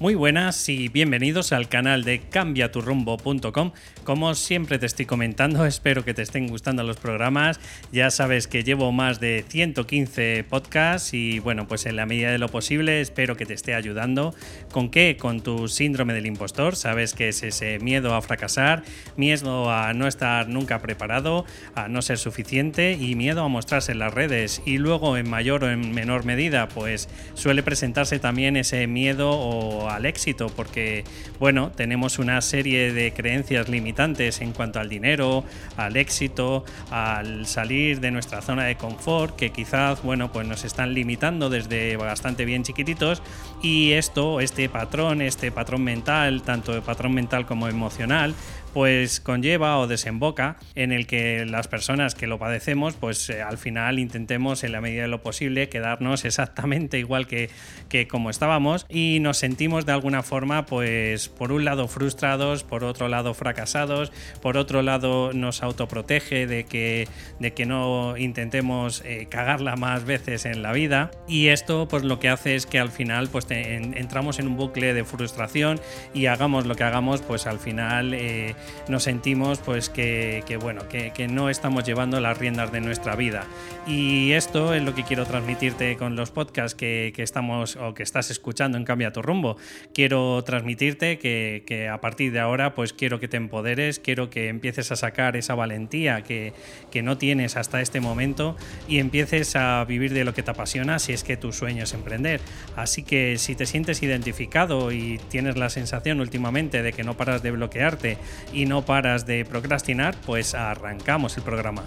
Muy buenas y bienvenidos al canal de cambiaturrumbo.com. Como siempre te estoy comentando, espero que te estén gustando los programas. Ya sabes que llevo más de 115 podcasts y bueno, pues en la medida de lo posible espero que te esté ayudando. ¿Con qué? Con tu síndrome del impostor. Sabes que es ese miedo a fracasar, miedo a no estar nunca preparado, a no ser suficiente y miedo a mostrarse en las redes. Y luego en mayor o en menor medida, pues suele presentarse también ese miedo o al éxito, porque bueno, tenemos una serie de creencias limitantes en cuanto al dinero, al éxito, al salir de nuestra zona de confort, que quizás, bueno, pues nos están limitando desde bastante bien chiquititos. Y esto, este patrón, este patrón mental, tanto de patrón mental como emocional, pues conlleva o desemboca en el que las personas que lo padecemos, pues eh, al final intentemos en la medida de lo posible quedarnos exactamente igual que, que como estábamos y nos sentimos de alguna forma, pues por un lado frustrados, por otro lado fracasados, por otro lado nos autoprotege de que, de que no intentemos eh, cagarla más veces en la vida. Y esto pues lo que hace es que al final pues entramos en un bucle de frustración y hagamos lo que hagamos pues al final eh, nos sentimos pues que, bueno, que, no estamos llevando las riendas de nuestra vida. Y esto es lo que quiero transmitirte con los podcasts que, estamos o que estás escuchando en Cambia tu rumbo. Quiero transmitirte que, a partir de ahora pues quiero que te empoderes, quiero que empieces a sacar esa valentía que, que no tienes hasta este momento y empieces a vivir de lo que te apasiona si es que tu sueño es emprender. Así que si te sientes identificado y tienes la sensación últimamente de que no paras de bloquearte y no paras de procrastinar, pues arrancamos el programa.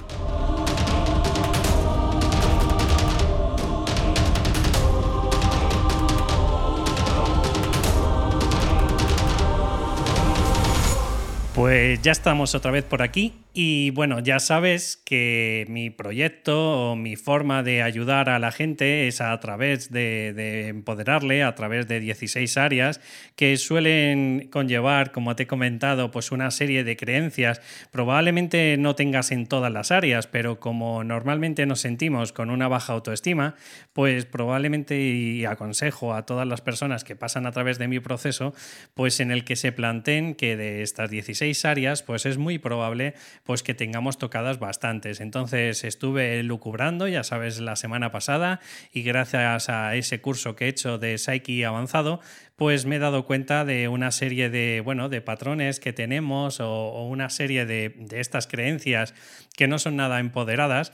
Pues ya estamos otra vez por aquí y bueno, ya sabes que mi proyecto o mi forma de ayudar a la gente es a través de, empoderarle, a través de 16 áreas que suelen conllevar, como te he comentado, pues una serie de creencias. Probablemente no tengas en todas las áreas, pero como normalmente nos sentimos con una baja autoestima, pues probablemente y aconsejo a todas las personas que pasan a través de mi proceso, pues en el que se planteen que de estas 16 áreas, pues es muy probable pues que tengamos tocadas bastantes. Entonces estuve lucubrando, ya sabes, la semana pasada y gracias a ese curso que he hecho de Psyche avanzado, pues me he dado cuenta de una serie de, bueno, de patrones que tenemos o, una serie de, de estas creencias que no son nada empoderadas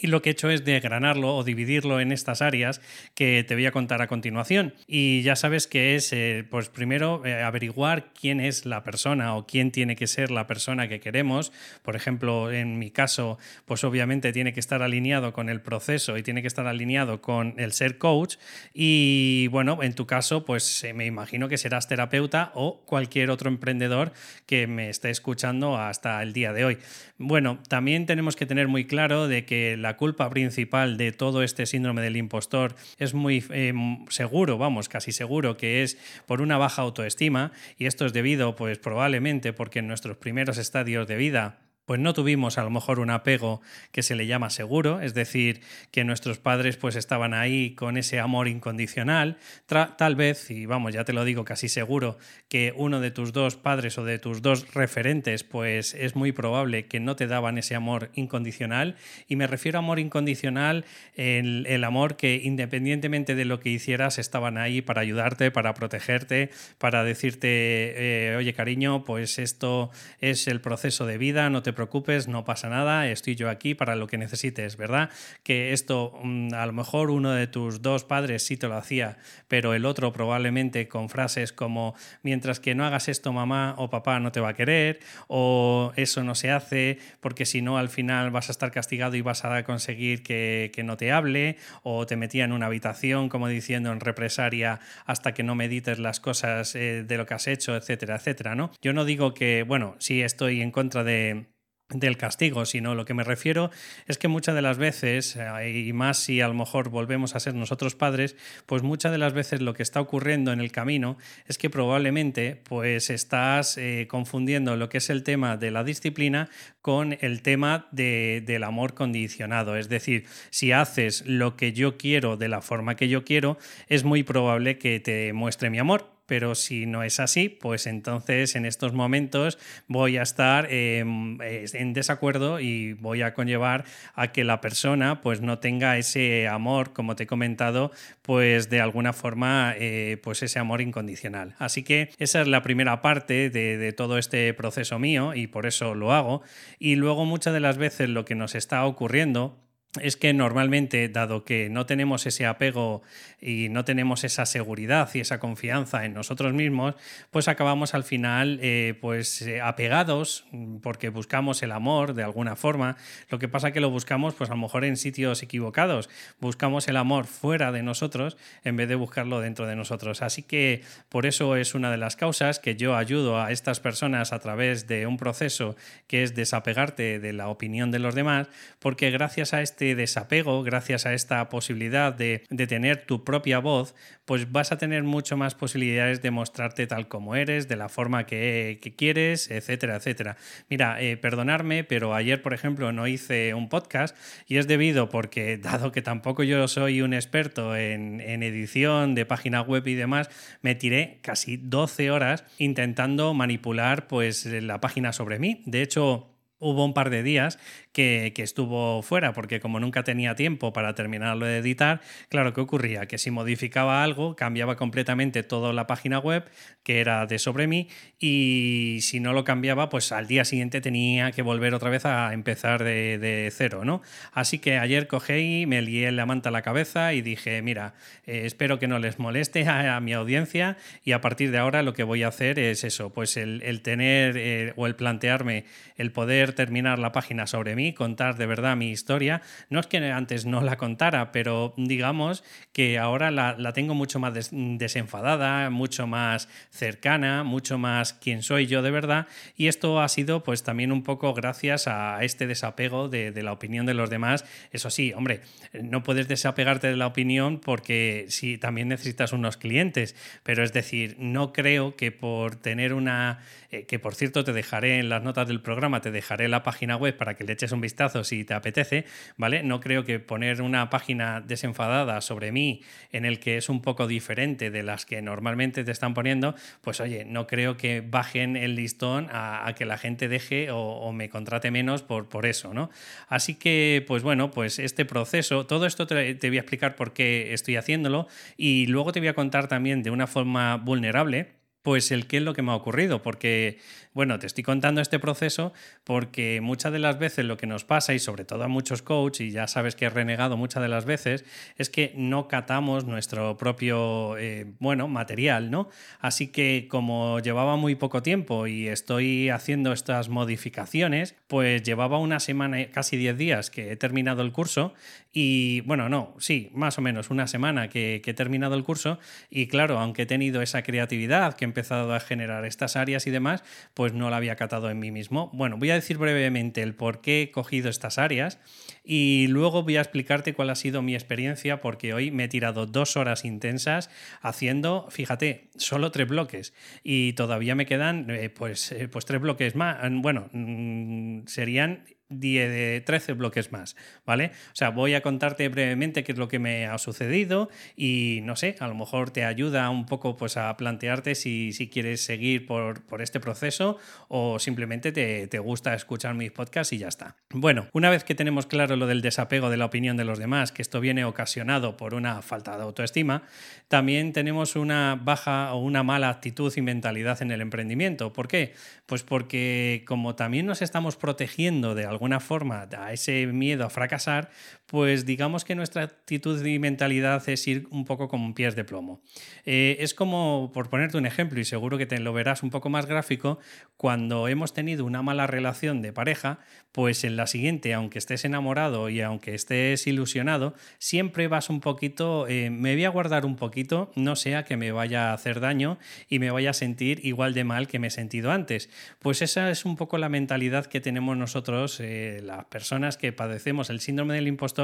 y lo que he hecho es desgranarlo o dividirlo en estas áreas que te voy a contar a continuación. Y ya sabes que es, eh, pues primero, eh, averiguar quién es la persona o quién tiene que ser la persona que queremos. Por ejemplo, en mi caso, pues obviamente tiene que estar alineado con el proceso y tiene que estar alineado con el ser coach. Y bueno, en tu caso, pues eh, me imagino que serás terapeuta o cualquier otro emprendedor que me esté escuchando hasta el día de hoy. Bueno, también tenemos que tener muy claro de que la culpa principal de todo este síndrome del impostor es muy eh, seguro, vamos, casi seguro que es por una baja autoestima y esto es debido pues probablemente porque en nuestros primeros estadios de vida pues no tuvimos a lo mejor un apego que se le llama seguro, es decir, que nuestros padres pues estaban ahí con ese amor incondicional, tal vez, y vamos, ya te lo digo casi seguro, que uno de tus dos padres o de tus dos referentes pues es muy probable que no te daban ese amor incondicional, y me refiero a amor incondicional, el, el amor que independientemente de lo que hicieras estaban ahí para ayudarte, para protegerte, para decirte, eh, oye cariño, pues esto es el proceso de vida, no te preocupes, no pasa nada, estoy yo aquí para lo que necesites, ¿verdad? Que esto mm, a lo mejor uno de tus dos padres sí te lo hacía, pero el otro probablemente con frases como mientras que no hagas esto mamá o papá no te va a querer, o eso no se hace porque si no al final vas a estar castigado y vas a conseguir que, no te hable, o te metía en una habitación como diciendo en represaria hasta que no medites las cosas eh, de lo que has hecho, etcétera, etcétera, ¿no? Yo no digo que, bueno, sí estoy en contra de del castigo, sino lo que me refiero es que muchas de las veces, eh, y más si a lo mejor volvemos a ser nosotros padres, pues muchas de las veces lo que está ocurriendo en el camino es que probablemente pues estás eh, confundiendo lo que es el tema de la disciplina con el tema del amor condicionado. Es decir, si haces lo que yo quiero de la forma que yo quiero, es muy probable que te muestre mi amor pero si no es así, pues entonces en estos momentos voy a estar em, en desacuerdo y voy a conllevar a que la persona pues no tenga ese amor, como te he comentado, pues de alguna forma eh, pues ese amor incondicional. Así que esa es la primera parte de, de todo este proceso mío y por eso lo hago. Y luego muchas de las veces lo que nos está ocurriendo es que normalmente, dado que no tenemos ese apego y no tenemos esa seguridad y esa confianza en nosotros mismos, pues acabamos al final eh, pues eh, apegados porque buscamos el amor de alguna forma. Lo que pasa que lo buscamos pues a lo mejor en sitios equivocados. Buscamos el amor fuera de nosotros en vez de buscarlo dentro de nosotros. Así que por eso es una de las causas que yo ayudo a estas personas a través de un proceso que es desapegarte de la opinión de los demás, porque gracias a este desapego, gracias a esta posibilidad de, tener tu propia voz, pues vas a tener mucho más posibilidades de mostrarte tal como eres, de la forma que, quieres, etcétera, etcétera. Mira, eh, perdonarme, pero ayer, por ejemplo, no hice un podcast y es debido porque, dado que tampoco yo soy un experto en, en edición de página web y demás, me tiré casi 12 horas intentando manipular pues la página sobre mí. De hecho, hubo un par de días que, estuvo fuera, porque como nunca tenía tiempo para terminarlo de editar, claro, ¿qué ocurría? Que si modificaba algo, cambiaba completamente toda la página web, que era de sobre mí, y si no lo cambiaba, pues al día siguiente tenía que volver otra vez a empezar de, cero, ¿no? Así que ayer cogí me lié la manta a la cabeza y dije, mira, eh, espero que no les moleste a, mi audiencia y a partir de ahora lo que voy a hacer es eso, pues el, tener eh, o el plantearme el poder terminar la página sobre mí, contar de verdad mi historia. No es que antes no la contara, pero digamos que ahora la, tengo mucho más desenfadada, mucho más cercana, mucho más quién soy yo de verdad. Y esto ha sido pues también un poco gracias a este desapego de, la opinión de los demás. Eso sí, hombre, no puedes desapegarte de la opinión porque sí, también necesitas unos clientes, pero es decir, no creo que por tener una, eh, que por cierto te dejaré en las notas del programa, te dejaré la página web para que le eches vistazo si te apetece, ¿vale? No creo que poner una página desenfadada sobre mí en el que es un poco diferente de las que normalmente te están poniendo, pues oye, no creo que bajen el listón a, que la gente deje o, me contrate menos por, por eso, ¿no? Así que, pues bueno, pues este proceso, todo esto te voy a explicar por qué estoy haciéndolo y luego te voy a contar también de una forma vulnerable pues el qué es lo que me ha ocurrido, porque bueno, te estoy contando este proceso porque muchas de las veces lo que nos pasa, y sobre todo a muchos coaches, y ya sabes que he renegado muchas de las veces, es que no catamos nuestro propio, eh, bueno, material, ¿no? Así que como llevaba muy poco tiempo y estoy haciendo estas modificaciones, pues llevaba una semana, casi 10 días que he terminado el curso y, bueno, no, sí, más o menos una semana que, que he terminado el curso y claro, aunque he tenido esa creatividad, que he empezado a generar estas áreas y demás, pues no la había catado en mí mismo. Bueno, voy a decir brevemente el por qué he cogido estas áreas y luego voy a explicarte cuál ha sido mi experiencia porque hoy me he tirado dos horas intensas haciendo, fíjate, solo tres bloques y todavía me quedan eh, pues, eh, pues tres bloques más. Bueno, mm, serían 10, 13 bloques más, ¿vale? O sea, voy a contarte brevemente qué es lo que me ha sucedido y no sé, a lo mejor te ayuda un poco pues a plantearte si, si quieres seguir por, por, este proceso o simplemente te, te, gusta escuchar mis podcasts y ya está. Bueno, una vez que tenemos claro lo del desapego de la opinión de los demás, que esto viene ocasionado por una falta de autoestima, también tenemos una baja o una mala actitud y mentalidad en el emprendimiento. ¿Por qué? Pues porque como también nos estamos protegiendo de alguna forma a ese miedo a fracasar, pues digamos que nuestra actitud y mentalidad es ir un poco con pies de plomo. Eh, es como, por ponerte un ejemplo, y seguro que te lo verás un poco más gráfico, cuando hemos tenido una mala relación de pareja, pues en la siguiente, aunque estés enamorado y aunque estés ilusionado, siempre vas un poquito, eh, me voy a guardar un poquito, no sea que me vaya a hacer daño y me vaya a sentir igual de mal que me he sentido antes. Pues esa es un poco la mentalidad que tenemos nosotros eh, las personas que padecemos el síndrome del impostor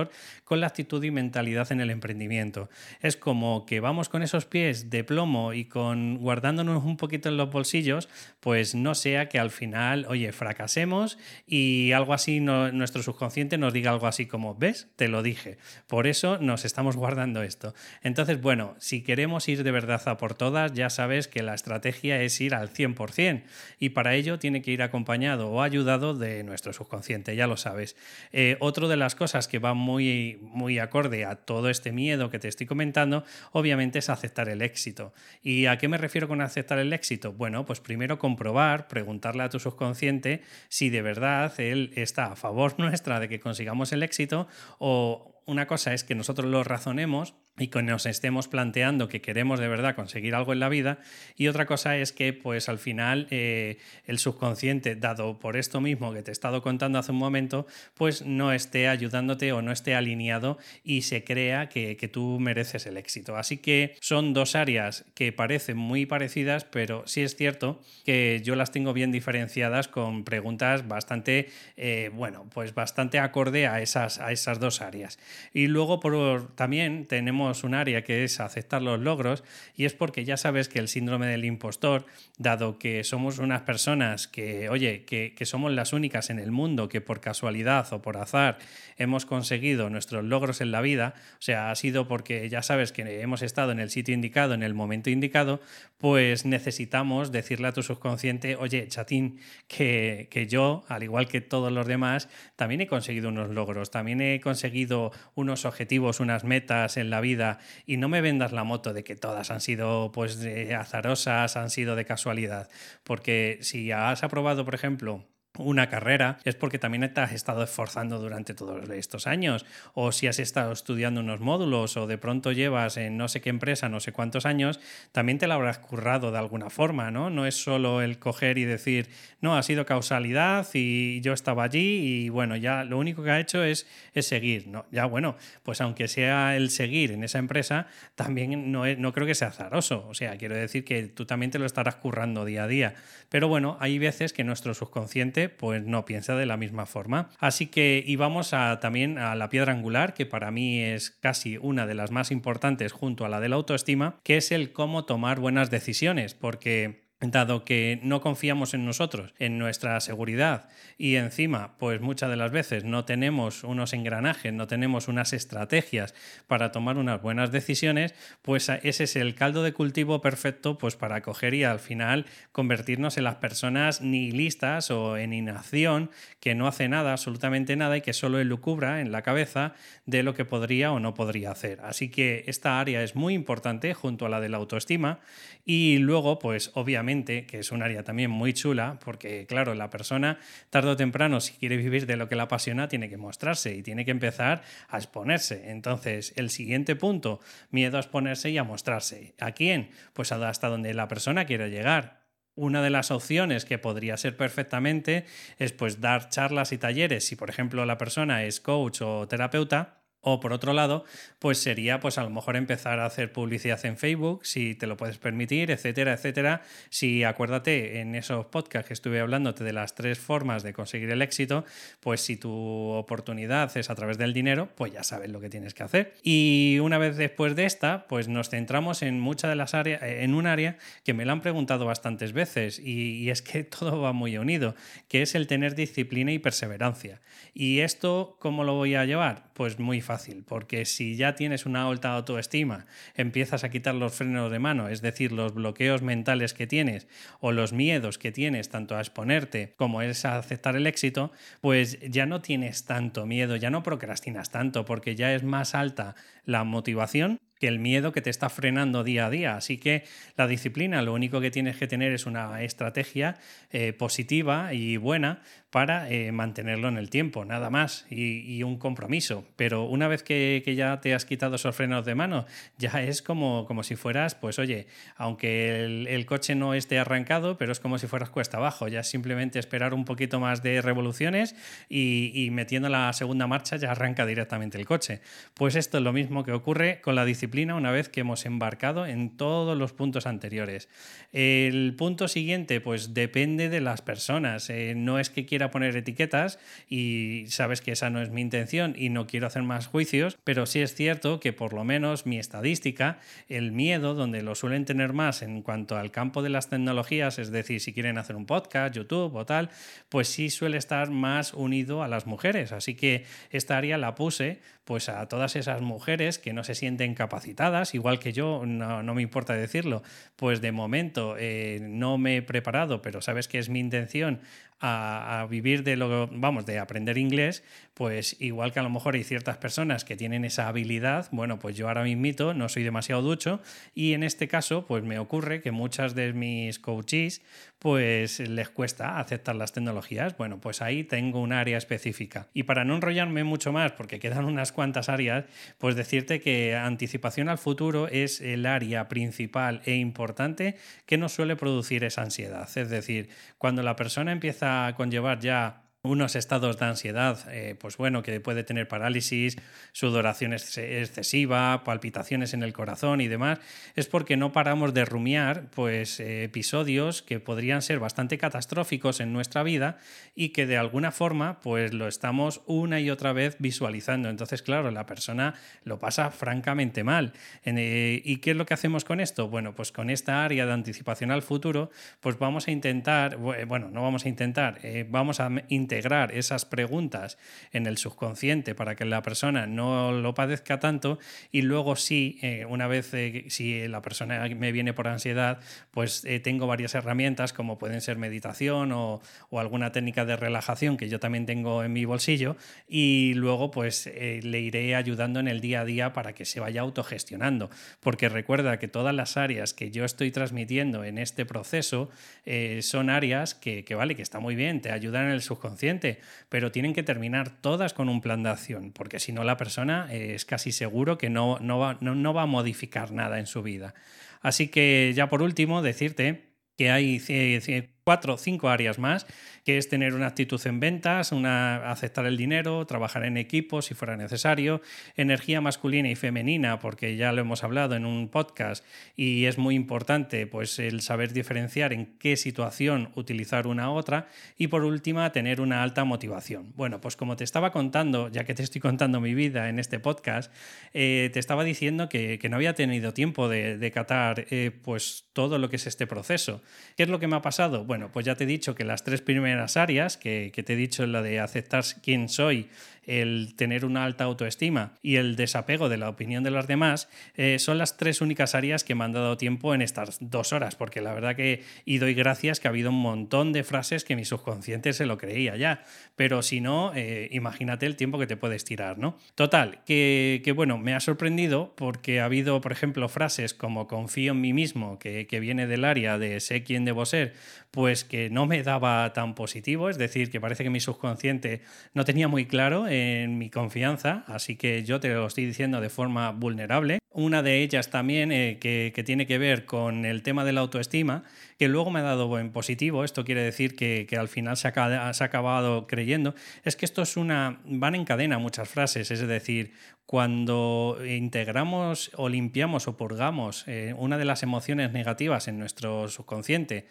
con la actitud y mentalidad en el emprendimiento. Es como que vamos con esos pies de plomo y con guardándonos un poquito en los bolsillos, pues no sea que al final, oye, fracasemos y algo así, nuestro subconsciente nos diga algo así como, ¿ves? Te lo dije. Por eso nos estamos guardando esto. Entonces, bueno, si queremos ir de verdad a por todas, ya sabes que la estrategia es ir al 100% y para ello tiene que ir acompañado o ayudado de nuestro subconsciente, ya lo sabes. Eh, otro de las cosas que va muy, muy acorde a todo este miedo que te estoy comentando, obviamente es aceptar el éxito. ¿Y a qué me refiero con aceptar el éxito? Bueno, pues primero comprobar, preguntarle a tu subconsciente si de verdad él está a favor nuestra de que consigamos el éxito o una cosa es que nosotros lo razonemos y que nos estemos planteando que queremos de verdad conseguir algo en la vida. Y otra cosa es que pues al final eh, el subconsciente dado por esto mismo que te he estado contando hace un momento pues no esté ayudándote o no esté alineado y se crea que, que tú mereces el éxito. Así que son dos áreas que parecen muy parecidas pero sí es cierto que yo las tengo bien diferenciadas con preguntas bastante eh, bueno pues bastante acorde a esas, a esas dos áreas. Y luego por, también tenemos un área que es aceptar los logros y es porque ya sabes que el síndrome del impostor, dado que somos unas personas que, oye, que, que somos las únicas en el mundo que por casualidad o por azar hemos conseguido nuestros logros en la vida, o sea, ha sido porque ya sabes que hemos estado en el sitio indicado, en el momento indicado, pues necesitamos decirle a tu subconsciente, oye, chatín, que, que yo, al igual que todos los demás, también he conseguido unos logros, también he conseguido unos objetivos, unas metas en la vida y no me vendas la moto de que todas han sido pues azarosas, han sido de casualidad, porque si has aprobado, por ejemplo, una carrera es porque también te has estado esforzando durante todos estos años. O si has estado estudiando unos módulos o de pronto llevas en no sé qué empresa no sé cuántos años también te la habrás currado de alguna forma no no es solo el coger y decir no ha sido causalidad y yo estaba allí y bueno ya lo único que ha hecho es, es seguir no ya bueno pues aunque sea el seguir en esa empresa también no, no creo que sea azaroso. O sea quiero decir que tú también te lo estarás currando día a día. Pero bueno hay veces que nuestro subconsciente pues no piensa de la misma forma. Así que íbamos a, también a la piedra angular, que para mí es casi una de las más importantes junto a la de la autoestima, que es el cómo tomar buenas decisiones, porque dado que no confiamos en nosotros, en nuestra seguridad y encima, pues muchas de las veces no tenemos unos engranajes, no tenemos unas estrategias para tomar unas buenas decisiones, pues ese es el caldo de cultivo perfecto pues para coger y al final convertirnos en las personas nihilistas o en inacción que no hace nada, absolutamente nada y que solo elucubra en la cabeza de lo que podría o no podría hacer. Así que esta área es muy importante junto a la de la autoestima y luego pues obviamente que es un área también muy chula, porque claro, la persona tarde o temprano, si quiere vivir de lo que la apasiona, tiene que mostrarse y tiene que empezar a exponerse. Entonces, el siguiente punto, miedo a exponerse y a mostrarse. ¿A quién? Pues hasta donde la persona quiera llegar. Una de las opciones que podría ser perfectamente es pues dar charlas y talleres si por ejemplo la persona es coach o terapeuta o por otro lado, pues sería pues a lo mejor empezar a hacer publicidad en Facebook, si te lo puedes permitir, etcétera, etcétera. Si acuérdate en esos podcasts que estuve hablándote de las tres formas de conseguir el éxito, pues si tu oportunidad es a través del dinero, pues ya sabes lo que tienes que hacer. Y una vez después de esta, pues nos centramos en muchas de las áreas, en un área que me lo han preguntado bastantes veces y, y es que todo va muy unido, que es el tener disciplina y perseverancia. ¿Y esto cómo lo voy a llevar? Pues muy fácil porque si ya tienes una alta autoestima, empiezas a quitar los frenos de mano, es decir, los bloqueos mentales que tienes o los miedos que tienes tanto a exponerte como es a aceptar el éxito, pues ya no tienes tanto miedo, ya no procrastinas tanto, porque ya es más alta la motivación que el miedo que te está frenando día a día. Así que la disciplina, lo único que tienes que tener es una estrategia eh, positiva y buena para eh, mantenerlo en el tiempo, nada más, y, un compromiso. Pero una vez que, ya te has quitado esos frenos de mano, ya es como, como si fueras, pues oye, aunque el, coche no esté arrancado, pero es como si fueras cuesta abajo, ya es simplemente esperar un poquito más de revoluciones y, y metiendo la segunda marcha ya arranca directamente el coche. Pues esto es lo mismo que ocurre con la disciplina una vez que hemos embarcado en todos los puntos anteriores. El punto siguiente, pues depende de las personas. Eh, no es que quiera poner etiquetas y sabes que esa no es mi intención y no quiero hacer más juicios, pero sí es cierto que por lo menos mi estadística, el miedo, donde lo suelen tener más en cuanto al campo de las tecnologías, es decir, si quieren hacer un podcast, YouTube o tal, pues sí suele estar más unido a las mujeres. Así que esta área la puse pues a todas esas mujeres que no se sienten capacitadas, igual que yo, no, me importa decirlo, pues de momento eh, no me he preparado, pero sabes que es mi intención a, vivir de lo, vamos, de aprender inglés, pues igual que a lo mejor hay ciertas personas que tienen esa habilidad, bueno, pues yo ahora mismito no soy demasiado ducho y en este caso, pues me ocurre que muchas de mis coaches, pues les cuesta aceptar las tecnologías. Bueno, pues ahí tengo un área específica. Y para no enrollarme mucho más, porque quedan unas cuantas áreas, pues decirte que anticipación al futuro es el área principal e importante que nos suele producir esa ansiedad. Es decir, cuando la persona empieza conllevar ya unos estados de ansiedad, eh, pues bueno, que puede tener parálisis, sudoración excesiva, palpitaciones en el corazón y demás, es porque no paramos de rumiar pues eh, episodios que podrían ser bastante catastróficos en nuestra vida y que de alguna forma pues lo estamos una y otra vez visualizando. Entonces, claro, la persona lo pasa francamente mal. Eh, ¿Y qué es lo que hacemos con esto? Bueno, pues con esta área de anticipación al futuro, pues vamos a intentar, bueno, no vamos a intentar, vamos a intentar integrar esas preguntas en el subconsciente para que la persona no lo padezca tanto y luego sí, eh, una vez eh, si la persona me viene por ansiedad, pues eh, tengo varias herramientas como pueden ser meditación o, o, alguna técnica de relajación que yo también tengo en mi bolsillo y luego pues le iré ayudando en el día a día para que se vaya autogestionando. Porque recuerda que todas las áreas que yo estoy transmitiendo en este proceso son áreas que, que vale, que está muy bien, te ayudan en el subconsciente pero tienen que terminar todas con un plan de acción, porque si no la persona eh, es casi seguro que no, no, va, no va a modificar nada en su vida. Así que ya por último, decirte que hay cuatro o cinco áreas más, que es tener una actitud en ventas, una, aceptar el dinero, trabajar en equipo si fuera necesario, energía masculina y femenina, porque ya lo hemos hablado en un podcast y es muy importante pues el saber diferenciar en qué situación utilizar una u otra y por última tener una alta motivación. Bueno, pues como te estaba contando, ya que te estoy contando mi vida en este podcast, eh, te estaba diciendo que, no había tenido tiempo de, catar eh, pues todo lo que es este proceso. ¿Qué es lo que me ha pasado? Bueno, pues ya te he dicho que las tres primeras áreas, que, te he dicho la de aceptar quién soy, el tener una alta autoestima y el desapego de la opinión de los demás, eh, son las tres únicas áreas que me han dado tiempo en estas dos horas, porque la verdad que, y doy gracias que ha habido un montón de frases que mi subconsciente se lo creía ya, pero si no, eh, imagínate el tiempo que te puedes tirar, ¿no? Total, que, bueno, me ha sorprendido porque ha habido, por ejemplo, frases como confío en mí mismo, que, que viene del área de sé quién debo ser, pues que no me daba tan positivo, es decir, que parece que mi subconsciente no tenía muy claro en mi confianza, así que yo te lo estoy diciendo de forma vulnerable. Una de ellas también eh, que, tiene que ver con el tema de la autoestima, que luego me ha dado buen positivo, esto quiere decir que, al final se ha, se acabado creyendo, es que esto es una, van en cadena muchas frases, es decir, cuando integramos o limpiamos o purgamos eh, una de las emociones negativas en nuestro subconsciente,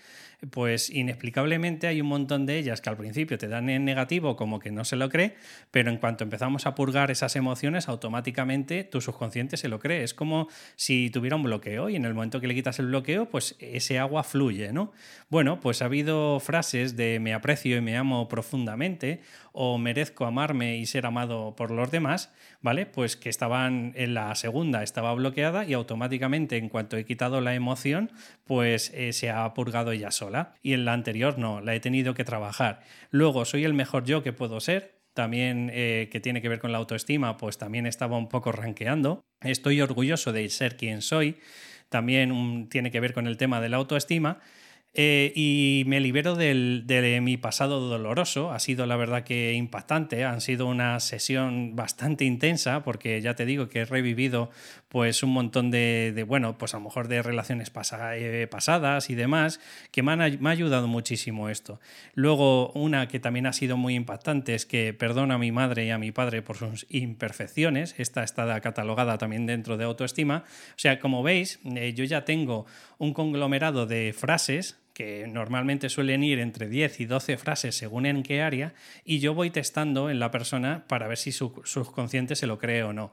pues inexplicablemente hay un montón de ellas que al principio te dan en negativo como que no se lo cree, pero en cuanto empezamos a purgar esas emociones, automáticamente tu subconsciente se lo cree. Es como si tuviera un bloqueo y en el momento que le quitas el bloqueo, pues ese agua fluye, ¿no? Bueno, pues ha habido frases de me aprecio y me amo profundamente o merezco amarme y ser amado por los demás, ¿vale? Pues que estaban en la segunda, estaba bloqueada y automáticamente en cuanto he quitado la emoción, pues eh, se ha purgado ella sola. Y en la anterior no, la he tenido que trabajar. Luego, soy el mejor yo que puedo ser, también eh, que tiene que ver con la autoestima, pues también estaba un poco ranqueando. Estoy orgulloso de ser quien soy, también tiene que ver con el tema de la autoestima. Eh, y me libero de mi pasado doloroso. Ha sido la verdad que impactante. Han sido una sesión bastante intensa porque ya te digo que he revivido pues un montón de, bueno, pues a lo mejor de relaciones eh, pasadas y demás, que me, me ha ayudado muchísimo esto. Luego, una que también ha sido muy impactante es que perdono a mi madre y a mi padre por sus imperfecciones. Esta está catalogada también dentro de autoestima. O sea, como veis, eh, yo ya tengo un conglomerado de frases que normalmente suelen ir entre 10 y 12 frases según en qué área, y yo voy testando en la persona para ver si su subconsciente se lo cree o no.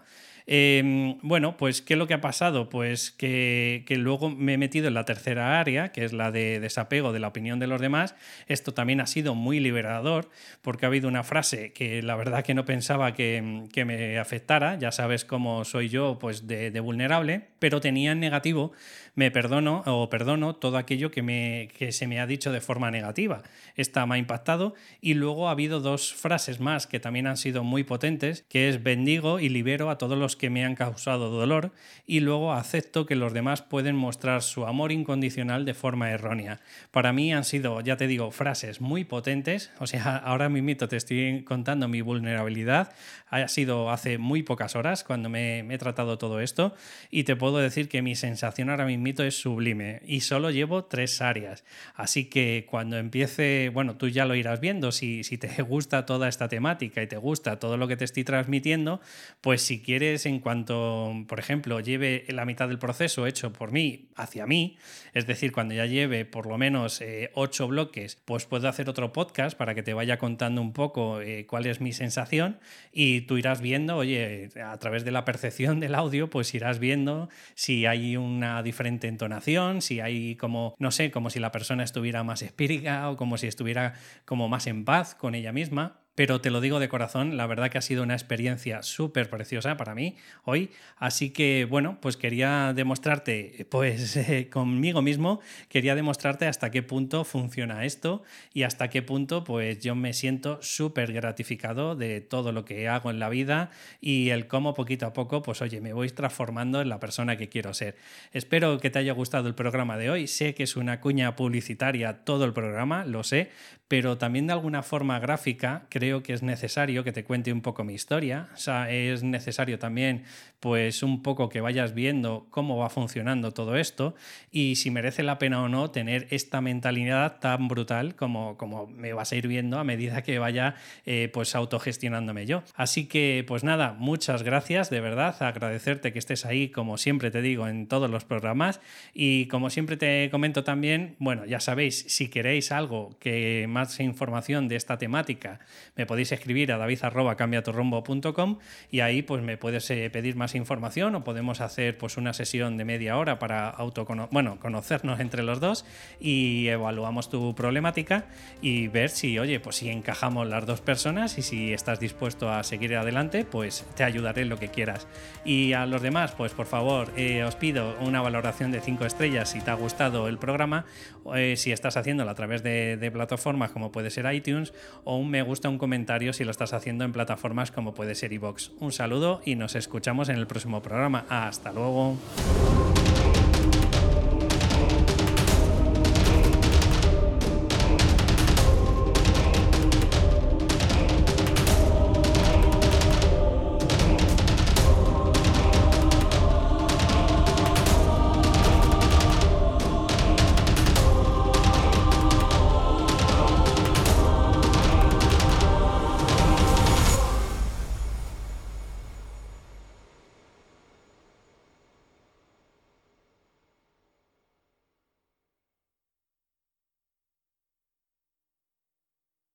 Em, bueno, pues ¿qué es lo que ha pasado? Pues que, luego me he metido en la tercera área, que es la de desapego de la opinión de los demás. Esto también ha sido muy liberador, porque ha habido una frase que la verdad que no pensaba que, me afectara, ya sabes cómo soy yo, pues de, de vulnerable, pero tenía en negativo me perdono o perdono todo aquello que, me, que se me ha dicho de forma negativa. Esta me ha impactado y luego ha habido dos frases más que también han sido muy potentes, que es bendigo y libero a todos los que me han causado dolor y luego acepto que los demás pueden mostrar su amor incondicional de forma errónea. Para mí han sido, ya te digo, frases muy potentes, o sea, ahora mismo te estoy contando mi vulnerabilidad, ha sido hace muy pocas horas cuando me, he tratado todo esto y te puedo decir que mi sensación ahora mismo es sublime y solo llevo tres áreas. Así que cuando empiece, bueno, tú ya lo irás viendo, si, si te gusta toda esta temática y te gusta todo lo que te estoy transmitiendo, pues si quieres en cuanto, por ejemplo, lleve la mitad del proceso hecho por mí hacia mí, es decir, cuando ya lleve por lo menos eh, ocho bloques, pues puedo hacer otro podcast para que te vaya contando un poco eh, cuál es mi sensación y tú irás viendo, oye, a través de la percepción del audio, pues irás viendo si hay una diferente entonación, si hay como, no sé, como si la persona estuviera más espírica o como si estuviera como más en paz con ella misma pero te lo digo de corazón, la verdad que ha sido una experiencia súper preciosa para mí hoy, así que bueno, pues quería demostrarte, pues eh, conmigo mismo, quería demostrarte hasta qué punto funciona esto y hasta qué punto pues yo me siento súper gratificado de todo lo que hago en la vida y el cómo poquito a poco, pues oye, me voy transformando en la persona que quiero ser. Espero que te haya gustado el programa de hoy, sé que es una cuña publicitaria todo el programa, lo sé, pero también de alguna forma gráfica creo que es necesario que te cuente un poco mi historia. O sea, es necesario también, pues, un poco que vayas viendo cómo va funcionando todo esto y si merece la pena o no tener esta mentalidad tan brutal como, como me vas a ir viendo a medida que vaya, eh, pues, autogestionándome yo. Así que, pues nada, muchas gracias, de verdad, agradecerte que estés ahí, como siempre te digo, en todos los programas y como siempre te comento también, bueno, ya sabéis, si queréis algo que más información de esta temática, me podéis escribir a david.cambiatorrombo.com y ahí pues me puedes eh, pedir más información o podemos hacer pues una sesión de media hora para bueno, conocernos entre los dos y evaluamos tu problemática y ver si, oye, pues si encajamos las dos personas y si estás dispuesto a seguir adelante, pues te ayudaré en lo que quieras. Y a los demás, pues por favor, eh, os pido una valoración de 5 estrellas si te ha gustado el programa, eh, si estás haciéndolo a través de, de plataformas como puede ser iTunes o un me gusta, un comentario si lo estás haciendo en plataformas como puede ser iVoox. Un saludo y nos escuchamos en el próximo programa. Hasta luego.